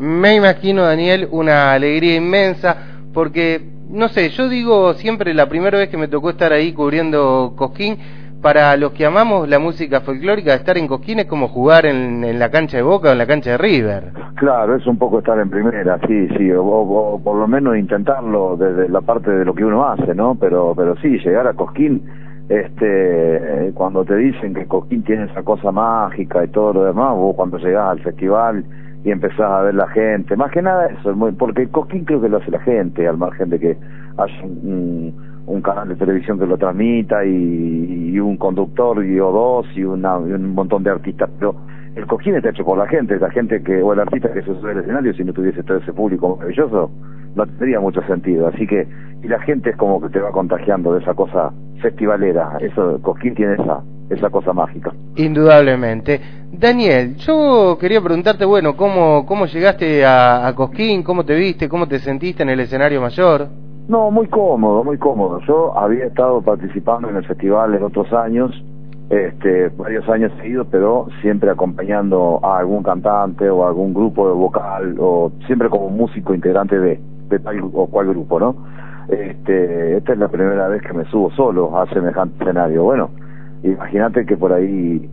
Me imagino, Daniel, una alegría inmensa, porque, no sé, yo digo siempre, la primera vez que me tocó estar ahí cubriendo Cosquín, para los que amamos la música folclórica, estar en Cosquín es como jugar en, la cancha de Boca o en la cancha de River. Claro, es un poco estar en primera, sí, sí, o, por lo menos intentarlo desde la parte de lo que uno hace, ¿no? Pero, pero sí, llegar a Cosquín, este, cuando te dicen que Cosquín tiene esa cosa mágica y todo lo demás, vos cuando llegás al festival y empezás a ver la gente, más que nada eso, porque Cosquín creo que lo hace la gente, al margen de que haya un canal de televisión que lo transmita y, un conductor y o dos y, una, un montón de artistas, pero el cojín está hecho por la gente, la gente que, o el artista que se sube al escenario, si no tuviese todo ese público maravilloso, no tendría mucho sentido. Así que, y la gente es como que te va contagiando de esa cosa festivalera, eso, Cosquín tiene esa, esa cosa mágica. Indudablemente. Daniel, yo quería preguntarte, bueno, ¿cómo, cómo llegaste a, a Cosquín? ¿Cómo te viste? ¿Cómo te sentiste en el escenario mayor? No, muy cómodo, muy cómodo. Yo había estado participando en el festival en otros años, este, varios años seguidos, pero siempre acompañando a algún cantante o algún grupo de vocal o siempre como músico integrante de, tal o cual grupo, ¿no? Este, esta es la primera vez que me subo solo a semejante escenario. Bueno, imagínate que por ahí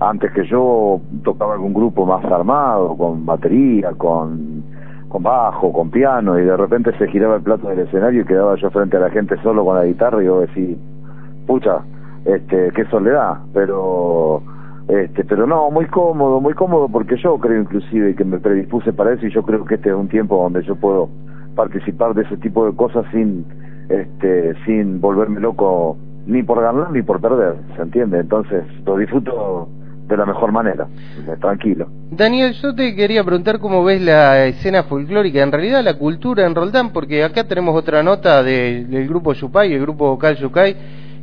antes que yo tocaba algún grupo más armado, con batería, con con bajo, con piano, y de repente se giraba el plato del escenario y quedaba yo frente a la gente solo con la guitarra y yo decía, pucha, este, qué soledad, pero, este, pero no, muy cómodo, muy cómodo porque yo creo inclusive que me predispuse para eso y yo creo que este es un tiempo donde yo puedo participar de ese tipo de cosas sin, este, sin volverme loco ni por ganar ni por perder, ¿se entiende? Entonces lo disfruto de la mejor manera, tranquilo. Daniel, yo te quería preguntar cómo ves la escena folclórica, en realidad la cultura en Roldán, porque acá tenemos otra nota del grupo Yupay, el grupo vocal Yucay,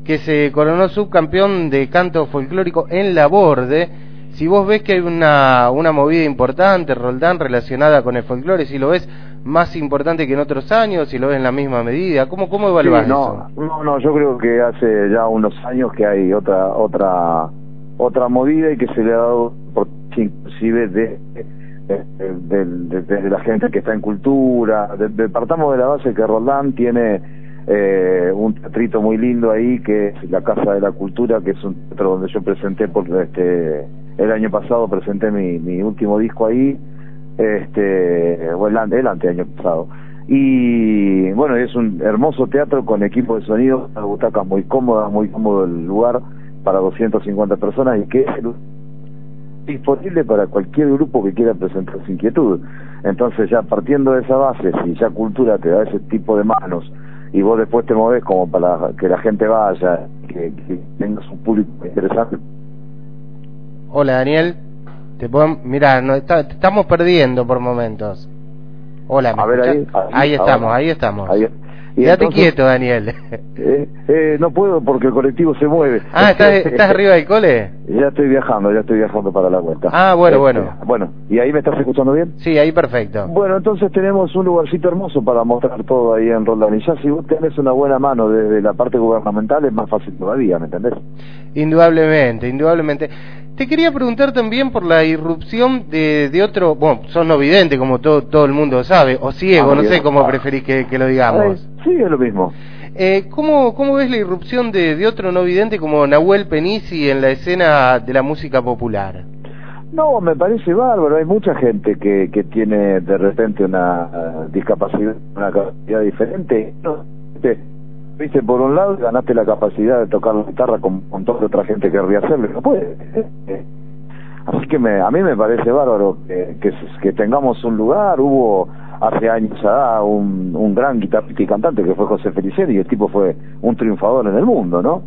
que se coronó subcampeón de canto folclórico en la borde. Si vos ves que hay una, una movida importante, Roldán, relacionada con el folclore, si lo ves más importante que en otros años, si lo ves en la misma medida, ¿cómo, cómo evaluás no, eso? No, no, yo creo que hace ya unos años que hay otra, otra otra movida y que se le ha dado por inclusive de, de, la gente que está en cultura. Partamos de la base que Roldán tiene eh, un teatrito muy lindo ahí que es la Casa de la Cultura que es un teatro donde yo presenté por este el año pasado presenté mi, mi último disco ahí este o el, el anteaño pasado y bueno es un hermoso teatro con equipo de sonido las butacas muy cómodas muy cómodo el lugar para 250 personas y que es disponible para cualquier grupo que quiera presentar su inquietud. Entonces ya partiendo de esa base, si ya cultura te da ese tipo de manos y vos después te moves como para que la gente vaya, que, que tengas un público interesante. Hola Daniel, te puedo, mira, no, te estamos perdiendo por momentos. Hola, a ver, ahí, ahí, estamos, ahí estamos. Ahí, Quédate quieto, Daniel. Eh, eh, no puedo porque el colectivo se mueve. Ah, ¿estás, arriba del cole? Ya estoy viajando, ya estoy viajando para la vuelta. Ah, bueno, bueno. Este, bueno, ¿y ahí me estás escuchando bien? Sí, ahí perfecto. Bueno, entonces tenemos un lugarcito hermoso para mostrar todo ahí en Roldán. Y ya si vos tenés una buena mano desde la parte gubernamental es más fácil todavía, ¿me entendés? Indudablemente, indudablemente. Te quería preguntar también por la irrupción de, de otro, bueno, sos no vidente como todo, todo el mundo sabe, o ciego, ah, no sé cómo preferís que, que lo digamos. sí, es lo mismo. Eh, ¿cómo, ¿Cómo ves la irrupción de, de otro no vidente como Nahuel Penisi en la escena de la música popular? No, me parece bárbaro. Hay mucha gente que, que tiene de repente una discapacidad, una capacidad diferente. No, viste, por un lado ganaste la capacidad de tocar la guitarra con montón de otra gente que querría hacerlo, no puede. Así que me, a mí me parece bárbaro que, tengamos un lugar, hubo hace años allá un, un gran guitarrista y cantante que fue José Feliciano y el tipo fue un triunfador en el mundo, ¿no?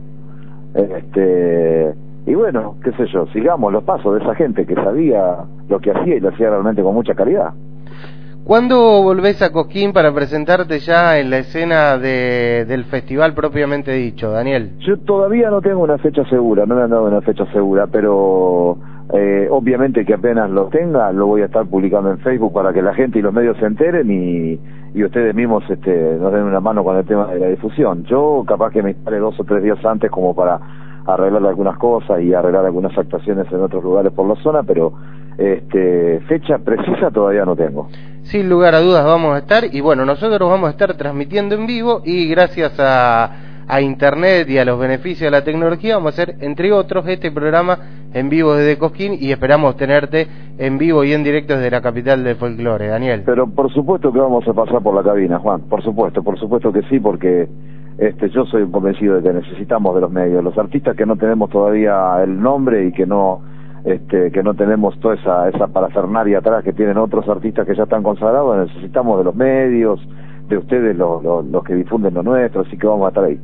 Este, y bueno, qué sé yo, sigamos los pasos de esa gente que sabía lo que hacía y lo hacía realmente con mucha calidad. ¿Cuándo volvés a Coquín para presentarte ya en la escena de, del festival propiamente dicho, Daniel? Yo todavía no tengo una fecha segura, no me han dado una fecha segura, pero eh, obviamente que apenas lo tenga, lo voy a estar publicando en Facebook para que la gente y los medios se enteren y, ustedes mismos este, nos den una mano con el tema de la difusión. Yo capaz que me instale dos o tres días antes como para arreglar algunas cosas y arreglar algunas actuaciones en otros lugares por la zona, pero Este, fecha precisa todavía no tengo. Sin lugar a dudas vamos a estar y bueno, nosotros vamos a estar transmitiendo en vivo y gracias a a Internet y a los beneficios de la tecnología, vamos a hacer, entre otros, este programa en vivo desde Cosquín y esperamos tenerte en vivo y en directo desde la capital del folclore, Daniel. Pero por supuesto que vamos a pasar por la cabina, Juan, por supuesto, por supuesto que sí, porque este, yo soy convencido de que necesitamos de los medios. Los artistas que no tenemos todavía el nombre y que no este, que no tenemos toda esa, esa parafernaria atrás que tienen otros artistas que ya están consagrados, necesitamos de los medios, de ustedes los, los, los que difunden lo nuestro, así que vamos a estar ahí.